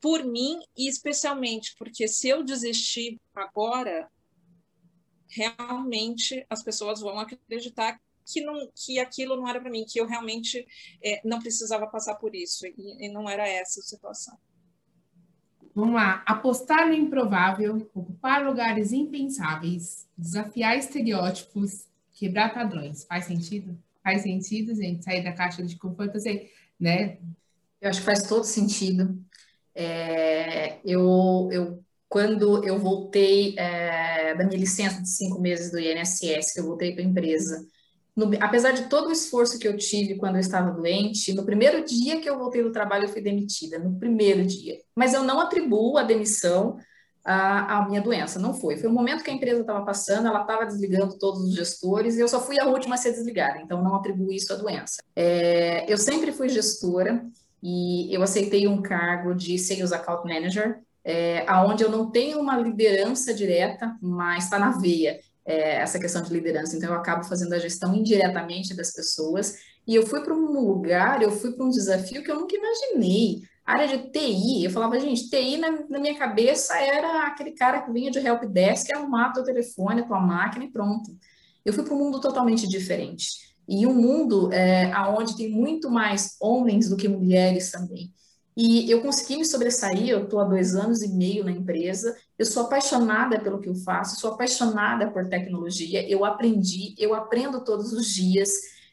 C: por mim e especialmente porque se eu desistir agora, realmente as pessoas vão acreditar que, não, que aquilo não era para mim, que eu realmente é, não precisava passar por isso e, e não era essa a situação.
B: Vamos lá. Apostar no improvável, ocupar lugares impensáveis, desafiar estereótipos, quebrar padrões. Faz sentido? Faz sentido, gente? Sair da caixa de conforto. Sei né?
D: Eu acho que faz todo sentido. É, eu, eu, quando eu voltei é, da minha licença de cinco meses do INSS, eu voltei para a empresa, no, apesar de todo o esforço que eu tive quando eu estava doente, no primeiro dia que eu voltei do trabalho, eu fui demitida, no primeiro dia. Mas eu não atribuo a demissão a minha doença. Não foi. Foi o momento que a empresa estava passando, ela estava desligando todos os gestores e eu só fui a última a ser desligada, então não atribuo isso à doença. É, eu sempre fui gestora e eu aceitei um cargo de Sales Account Manager, é, aonde eu não tenho uma liderança direta, mas está na veia é, essa questão de liderança. Então, eu acabo fazendo a gestão indiretamente das pessoas. E eu fui para um lugar, eu fui para um desafio que eu nunca imaginei. A área de TI, eu falava, gente, TI na, na, minha cabeça era aquele cara que vinha de help desk, arrumar teu telefone, tua máquina e pronto. Eu fui para um mundo totalmente diferente. E um mundo é, onde tem muito mais homens do que mulheres também. E eu consegui me sobressair, eu estou há dois anos e meio na empresa, eu sou apaixonada pelo que eu faço, sou apaixonada por tecnologia, eu aprendi, eu aprendo todos os dias.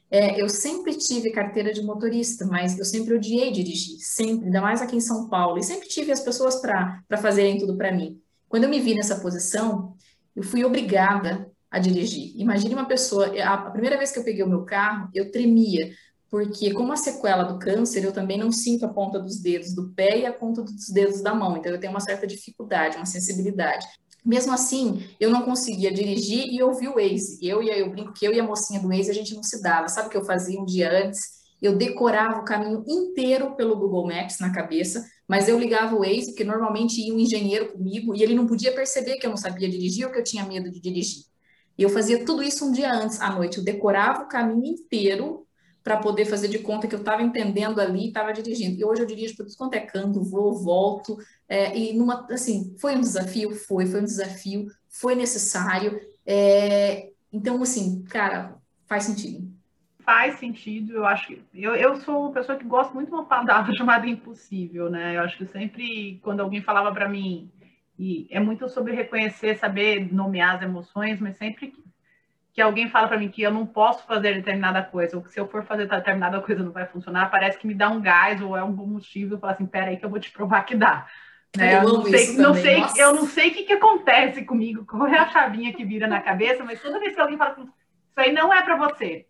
D: É, eu sempre tive carteira de motorista, mas eu sempre odiei dirigir, sempre, ainda mais aqui em São Paulo, e sempre tive as pessoas para fazerem tudo para mim. Quando eu me vi nessa posição, eu fui obrigada a dirigir. Imagine uma pessoa, a primeira vez que eu peguei o meu carro, eu tremia, porque como a sequela do câncer, eu também não sinto a ponta dos dedos do pé e a ponta dos dedos da mão, então eu tenho uma certa dificuldade, uma sensibilidade. Mesmo assim, eu não conseguia dirigir e ouvir o Waze. Eu e eu brinco que eu e a mocinha do Waze a gente não se dava. Sabe o que eu fazia um dia antes? Eu decorava o caminho inteiro pelo Google Maps na cabeça, mas eu ligava o Waze, porque normalmente ia um engenheiro comigo e ele não podia perceber que eu não sabia dirigir ou que eu tinha medo de dirigir. E eu fazia tudo isso um dia antes, à noite. Eu decorava o caminho inteiro para poder fazer de conta que eu estava entendendo ali estava dirigindo. E hoje eu dirijo para tudo quanto é vou, volto. É, e numa, assim, foi um desafio? Foi, foi um desafio, foi necessário. É, então, assim, cara, faz sentido.
E: Faz sentido, eu acho que. Eu, eu sou uma pessoa que gosta muito de uma palavra chamada impossível, né? Eu acho que sempre, quando alguém falava para mim, e é muito sobre reconhecer, saber nomear as emoções, mas sempre que alguém fala para mim que eu não posso fazer determinada coisa, ou que se eu for fazer determinada coisa não vai funcionar, parece que me dá um gás ou é um combustível, fala assim, pera aí que eu vou te provar que dá. Né? Eu, eu não sei, não sei eu não sei o que, que acontece comigo, qual é a chavinha que vira na cabeça, mas toda vez que alguém fala assim, isso aí não é para você.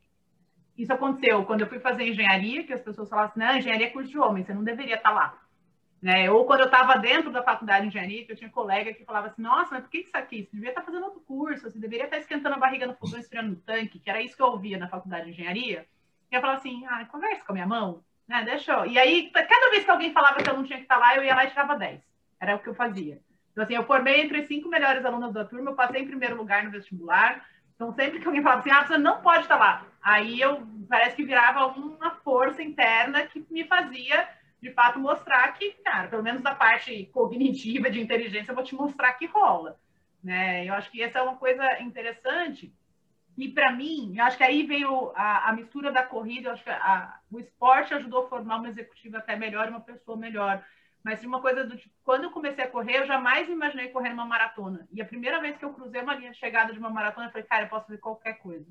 E: Isso aconteceu quando eu fui fazer engenharia, que as pessoas falavam assim, não, engenharia é curso de homem, você não deveria estar tá lá. Né? Ou quando eu estava dentro da faculdade de engenharia, que eu tinha colega que falava assim, nossa, mas por que isso aqui? Você devia estar tá fazendo outro curso, você deveria estar tá esquentando a barriga no fogão, esfriando no tanque, que era isso que eu ouvia na faculdade de engenharia. E eu falava assim, ah, conversa com a minha mão, né? Deixa eu... E aí, cada vez que alguém falava que eu não tinha que estar tá lá, eu ia lá e tirava 10. Era o que eu fazia. Então, assim, eu formei entre as cinco melhores alunas da turma, eu passei em primeiro lugar no vestibular. Então, sempre que alguém falava assim, ah, você não pode estar lá. Aí eu, parece que virava uma força interna que me fazia de fato mostrar que, cara, pelo menos da parte cognitiva de inteligência, eu vou te mostrar que rola. Né? Eu acho que essa é uma coisa interessante. E para mim, eu acho que aí veio a, a mistura da corrida, eu acho que a, o esporte ajudou a formar uma executiva até melhor, uma pessoa melhor. Mas de uma coisa do tipo, quando eu comecei a correr, eu jamais imaginei correr uma maratona. E a primeira vez que eu cruzei uma linha de chegada de uma maratona, eu falei, cara, eu posso fazer qualquer coisa.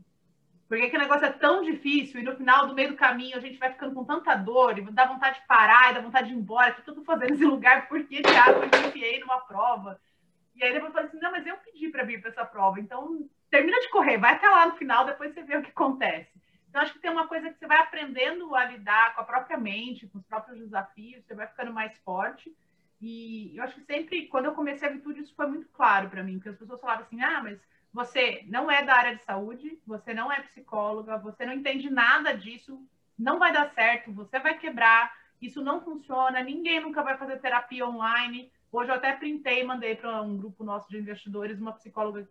E: Porque que negócio é tão difícil e no final, do meio do caminho, a gente vai ficando com tanta dor e dá vontade de parar e dá vontade de ir embora. O que eu tô fazendo nesse lugar? Por que diabo eu me enfiei numa prova? E aí depois eu assim, não, mas eu pedi para vir para essa prova. Então, termina de correr, vai até lá no final, depois você vê o que acontece. Então, acho que tem uma coisa que você vai aprendendo a lidar com a própria mente, com os próprios desafios, você vai ficando mais forte. E eu acho que sempre, quando eu comecei a virtude, isso foi muito claro para mim, porque as pessoas falavam assim, ah, mas você não é da área de saúde, você não é psicóloga, você não entende nada disso, não vai dar certo, você vai quebrar, isso não funciona, ninguém nunca vai fazer terapia online. Hoje eu até printei e mandei para um grupo nosso de investidores uma psicóloga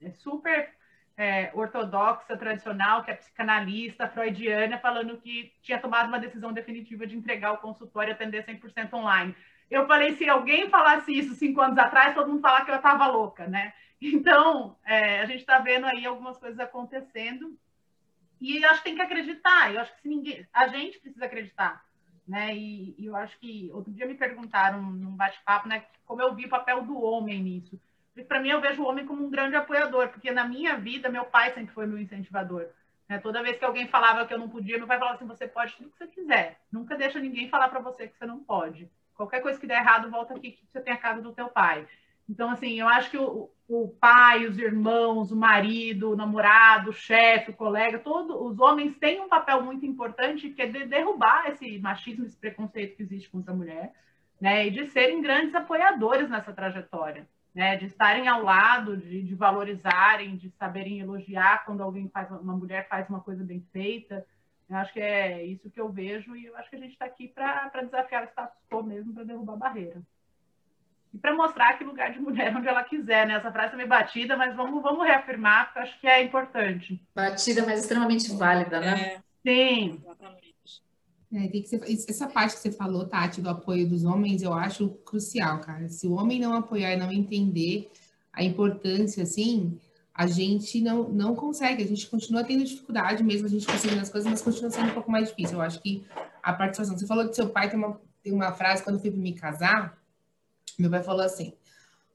E: é, super é, ortodoxa, tradicional, que é psicanalista, freudiana, falando que tinha tomado uma decisão definitiva de entregar o consultório e atender 100% online. Eu falei, se alguém falasse isso cinco anos atrás, todo mundo falar que eu estava louca, né? Então, é, a gente está vendo aí algumas coisas acontecendo e acho que tem que acreditar. Eu acho que ninguém, a gente precisa acreditar, né? E, e eu acho que outro dia me perguntaram num bate-papo, né, como eu vi o papel do homem nisso. Para mim, eu vejo o homem como um grande apoiador, porque na minha vida, meu pai sempre foi meu incentivador. Né? Toda vez que alguém falava que eu não podia, meu pai falava assim: você pode tudo que você quiser. Nunca deixa ninguém falar para você que você não pode. Qualquer coisa que der errado, volta aqui que você tem a casa do teu pai. Então, assim, eu acho que o, o pai, os irmãos, o marido, o namorado, o chefe, o colega, todos os homens têm um papel muito importante que é de derrubar esse machismo, esse preconceito que existe contra a mulher, né? E de serem grandes apoiadores nessa trajetória. né, de estarem ao lado, de, de, valorizarem, de saberem elogiar quando alguém faz, uma mulher faz uma coisa bem feita. Eu acho que é isso que eu vejo e eu acho que a gente está aqui para desafiar o status quo mesmo, para derrubar a barreira. E para mostrar que lugar de mulher onde ela quiser, né? Essa frase é meio batida, mas vamos, vamos reafirmar, porque eu acho que é importante.
D: Batida, mas extremamente válida, né?
E: É. Sim. Exatamente.
B: É, tem que ser, essa parte que você falou, Tati, do apoio dos homens, eu acho crucial, cara. Se o homem não apoiar e não entender a importância, assim, a gente não, não consegue, a gente continua tendo dificuldade, mesmo a gente conseguindo as coisas, mas continua sendo um pouco mais difícil. Eu acho que a participação. Você falou que seu pai tem uma, tem uma frase, quando eu fui me casar, meu pai falou assim: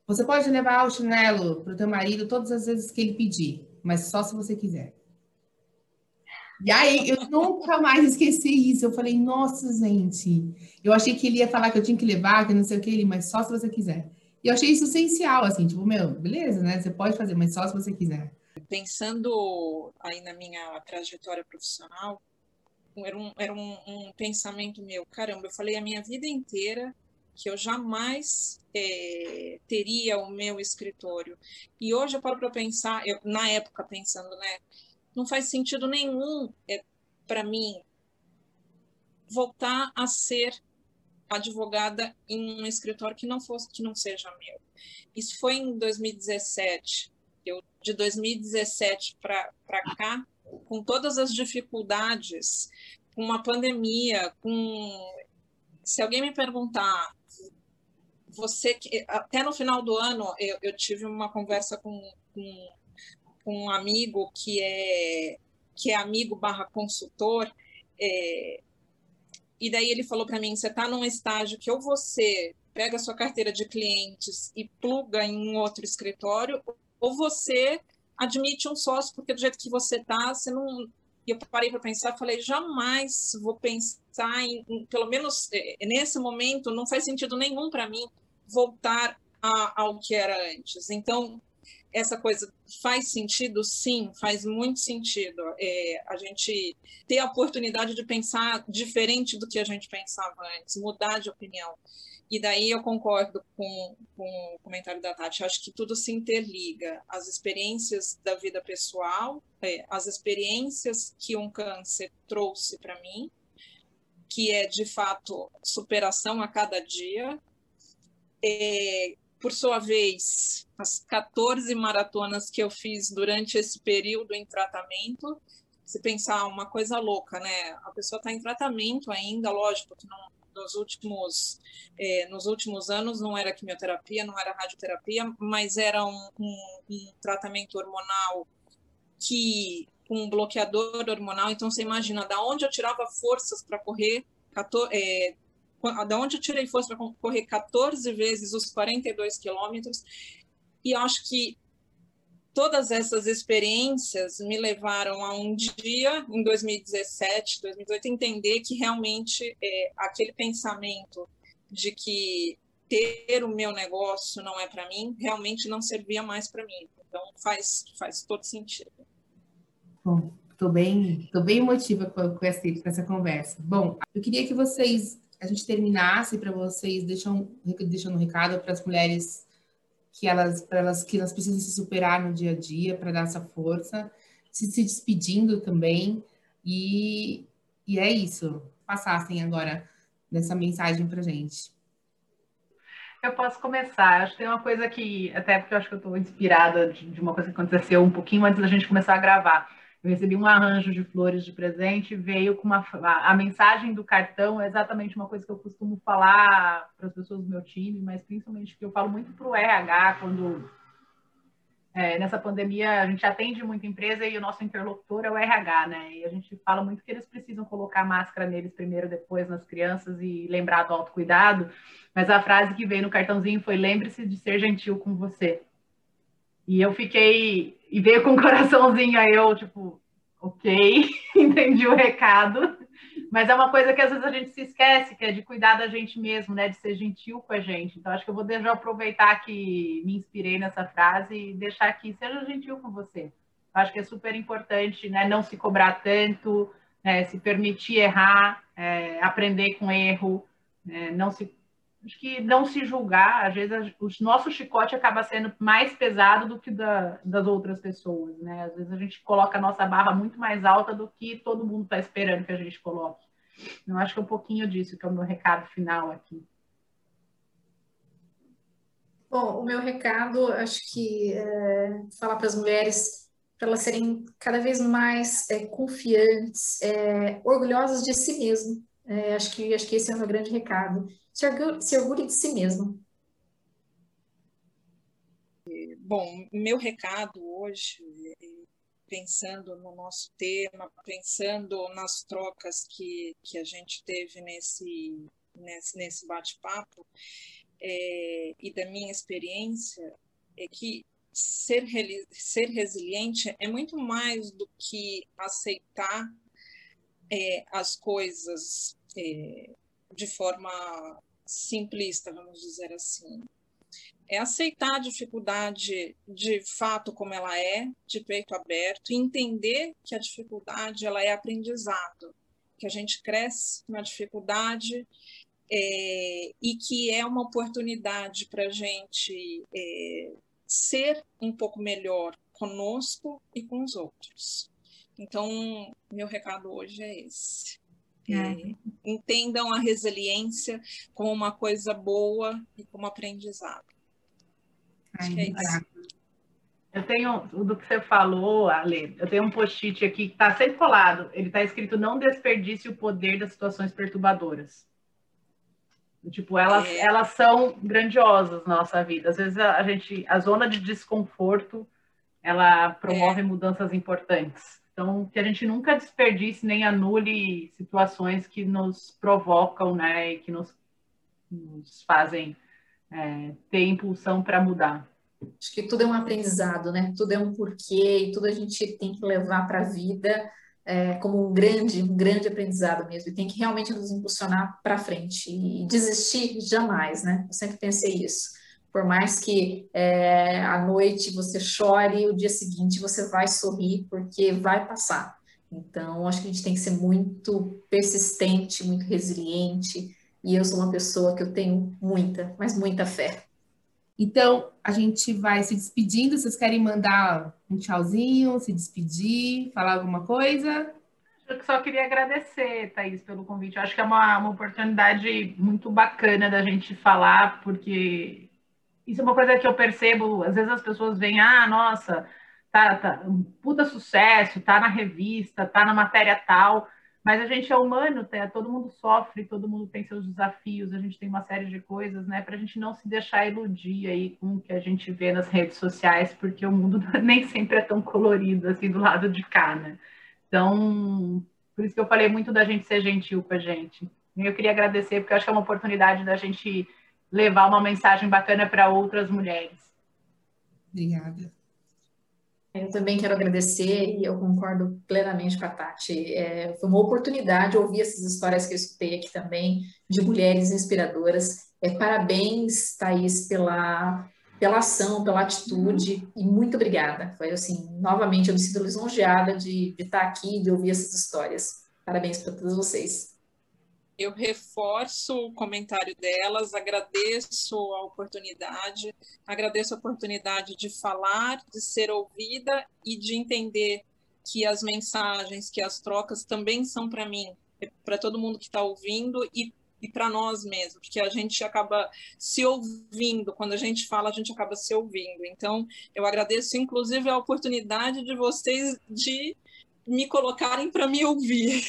B: você pode levar o chinelo para o teu marido todas as vezes que ele pedir, mas só se você quiser. E aí, eu nunca mais esqueci isso. Eu falei, nossa, gente. Eu achei que ele ia falar que eu tinha que levar, que não sei o que, ele, mas só se você quiser. E eu achei isso essencial, assim, tipo, meu, beleza, né? Você pode fazer, mas só se você quiser.
C: Pensando aí na minha trajetória profissional, era um, era um, um pensamento meu, caramba, eu falei a minha vida inteira que eu jamais é, teria o meu escritório. E hoje eu paro para pensar, eu, na época pensando, né, não faz sentido nenhum é, para mim voltar a ser advogada em um escritório que não fosse que não seja meu. Isso foi em 2017. Eu de 2017 para cá, com todas as dificuldades, com uma pandemia, com se alguém me perguntar você que até no final do ano eu, eu tive uma conversa com, com com um amigo que é que é amigo barra consultor, é, e daí ele falou para mim, você está num estágio que ou você pega a sua carteira de clientes e pluga em um outro escritório, ou você admite um sócio, porque do jeito que você está, você não... E eu parei para pensar, falei, jamais vou pensar em, em, pelo menos é, nesse momento, não faz sentido nenhum para mim voltar a, ao que era antes. Então, essa coisa faz sentido? Sim, faz muito sentido. É, a gente ter a oportunidade de pensar diferente do que a gente pensava antes, mudar de opinião. E daí eu concordo com, com o comentário da Tati. acho que tudo se interliga. As experiências da vida pessoal, é, as experiências que um câncer trouxe para mim, que é de fato superação a cada dia, é, por sua vez, as 14 maratonas que eu fiz durante esse período em tratamento, se pensar uma coisa louca, né? A pessoa está em tratamento ainda, lógico que não, nos últimos eh, nos últimos anos não era quimioterapia, não era radioterapia, mas era um, um, um tratamento hormonal que um bloqueador hormonal. Então você imagina da onde eu tirava forças para correr 14, eh, da onde eu tirei força para correr 14 vezes os 42 quilômetros, e acho que todas essas experiências me levaram a um dia, em 2017, 2018, entender que realmente é, aquele pensamento de que ter o meu negócio não é para mim, realmente não servia mais para mim. Então faz, faz todo sentido.
B: Bom, estou bem, tô bem emotiva com, com, essa, com essa conversa. Bom, eu queria que vocês a gente terminasse para vocês deixando, deixando um recado para as mulheres que elas, para elas que elas precisam se superar no dia a dia para dar essa força, se, se despedindo também e, e é isso. Passassem agora nessa mensagem para gente.
E: Eu posso começar. Acho que tem uma coisa que, até porque eu acho que eu estou inspirada de, de uma coisa que aconteceu um pouquinho antes da gente começar a gravar eu recebi um arranjo de flores de presente, veio com uma a, a mensagem do cartão é exatamente uma coisa que eu costumo falar para as pessoas do meu time, mas principalmente que eu falo muito para o RH quando é, nessa pandemia a gente atende muita empresa e o nosso interlocutor é o RH, né? E a gente fala muito que eles precisam colocar máscara neles primeiro, depois nas crianças e lembrar do autocuidado. Mas a frase que veio no cartãozinho foi: lembre-se de ser gentil com você. E eu fiquei. E veio com um coraçãozinho, aí eu, tipo, ok, entendi o recado. Mas é uma coisa que às vezes a gente se esquece, que é de cuidar da gente mesmo, né? De ser gentil com a gente. Então, acho que eu vou deixar aproveitar que me inspirei nessa frase e deixar aqui, seja gentil com você. Acho que é super importante, né? Não se cobrar tanto, né? se permitir errar, é, aprender com erro, né? não se que não se julgar, às vezes o nosso chicote acaba sendo mais pesado do que da, das outras pessoas, né? Às vezes a gente coloca a nossa barra muito mais alta do que todo mundo está esperando que a gente coloque. Eu acho que é um pouquinho disso que é o meu recado final aqui.
D: Bom, o meu recado, acho que é falar para as mulheres para elas serem cada vez mais é, confiantes, é, orgulhosas de si mesmo. É, acho que acho que esse é o meu grande recado. Se orgulhe, de si mesmo.
C: Bom, meu recado hoje, pensando no nosso tema, pensando nas trocas que, que a gente teve nesse, nesse, nesse bate-papo, é, e da minha experiência, é que ser, ser resiliente é muito mais do que aceitar é, as coisas é, de forma simplista, vamos dizer assim. É aceitar a dificuldade de fato como ela é, de peito aberto, e entender que a dificuldade ela é aprendizado, que a gente cresce na dificuldade é, e que é uma oportunidade para a gente é, ser um pouco melhor conosco e com os outros. Então, meu recado hoje é esse. É, entendam a resiliência como uma coisa boa e como aprendizado.
E: Ai, é isso. Eu tenho, do que você falou, Ale, eu tenho um post-it aqui que está sempre colado. Ele está escrito: não desperdice o poder das situações perturbadoras. Tipo, elas, é. elas são grandiosas na nossa vida. Às vezes a, gente, a zona de desconforto, ela promove é. mudanças importantes. Então, que a gente nunca desperdice nem anule situações que nos provocam, né, e que nos, nos fazem é, ter impulsão para mudar.
D: Acho que tudo é um aprendizado, né? Tudo é um porquê e tudo a gente tem que levar para a vida é, como um grande, um grande aprendizado mesmo. E tem que realmente nos impulsionar para frente e desistir jamais, né? Eu sempre pensei isso. Por mais que é, à noite você chore, o dia seguinte você vai sorrir, porque vai passar. Então, acho que a gente tem que ser muito persistente, muito resiliente. E eu sou uma pessoa que eu tenho muita, mas muita fé.
B: Então, a gente vai se despedindo. Vocês querem mandar um tchauzinho, se despedir, falar alguma coisa?
E: Eu só queria agradecer, Thaís, pelo convite. Eu acho que é uma, uma oportunidade muito bacana da gente falar, porque isso é uma coisa que eu percebo, às vezes as pessoas veem, ah, nossa, tá, tá um puta sucesso, tá na revista, tá na matéria tal, mas a gente é humano, tá? todo mundo sofre, todo mundo tem seus desafios, a gente tem uma série de coisas, né, para a gente não se deixar iludir aí com o que a gente vê nas redes sociais, porque o mundo nem sempre é tão colorido assim do lado de cá, né? Então, por isso que eu falei muito da gente ser gentil com a gente. Eu queria agradecer, porque eu acho que é uma oportunidade da gente levar uma mensagem bacana para outras mulheres.
B: Obrigada.
D: Eu também quero agradecer e eu concordo plenamente com a Tati. É, foi uma oportunidade ouvir essas histórias que eu escutei aqui também, de mulheres inspiradoras. É, parabéns, Thaís, pela, pela ação, pela atitude e muito obrigada. Foi assim, novamente, eu me sinto lisonjeada de, de estar aqui, de ouvir essas histórias. Parabéns para todos vocês
C: eu reforço o comentário delas, agradeço a oportunidade, agradeço a oportunidade de falar, de ser ouvida e de entender que as mensagens, que as trocas também são para mim, para todo mundo que está ouvindo e, e para nós mesmos, porque a gente acaba se ouvindo, quando a gente fala, a gente acaba se ouvindo. Então, eu agradeço, inclusive, a oportunidade de vocês de me colocarem para me ouvir.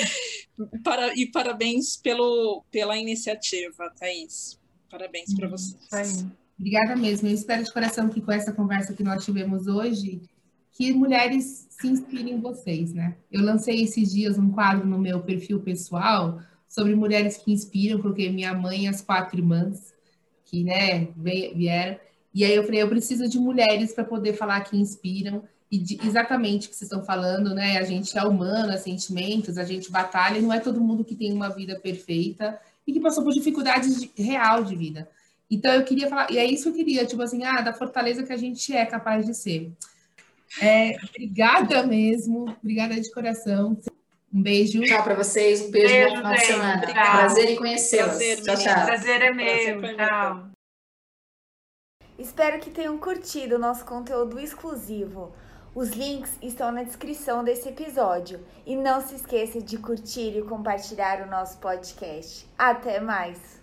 C: para, e parabéns pelo, pela iniciativa, Thaís. Parabéns para vocês.
B: Obrigada mesmo. Eu espero de coração que com essa conversa que nós tivemos hoje, que mulheres se inspirem em vocês, né? Eu lancei esses dias um quadro no meu perfil pessoal sobre mulheres que inspiram, coloquei minha mãe e as quatro irmãs que, né, vieram. E aí eu falei, eu preciso de mulheres para poder falar que inspiram e de, exatamente o que vocês estão falando, né? A gente é humano, é sentimentos, a gente batalha, e não é todo mundo que tem uma vida perfeita e que passou por dificuldades de, real de vida. Então eu queria falar, e é isso que eu queria, tipo assim, ah, da fortaleza que a gente é capaz de ser. É, obrigada mesmo, obrigada de coração. Um beijo.
D: Tchau para vocês, um beijo, beijo bom final de semana. Prazer em conhecê-los. Tchau, tchau.
E: Prazer é meu. Prazer tchau.
A: Espero que tenham curtido o nosso conteúdo exclusivo. Os links estão na descrição desse episódio. E não se esqueça de curtir e compartilhar o nosso podcast. Até mais!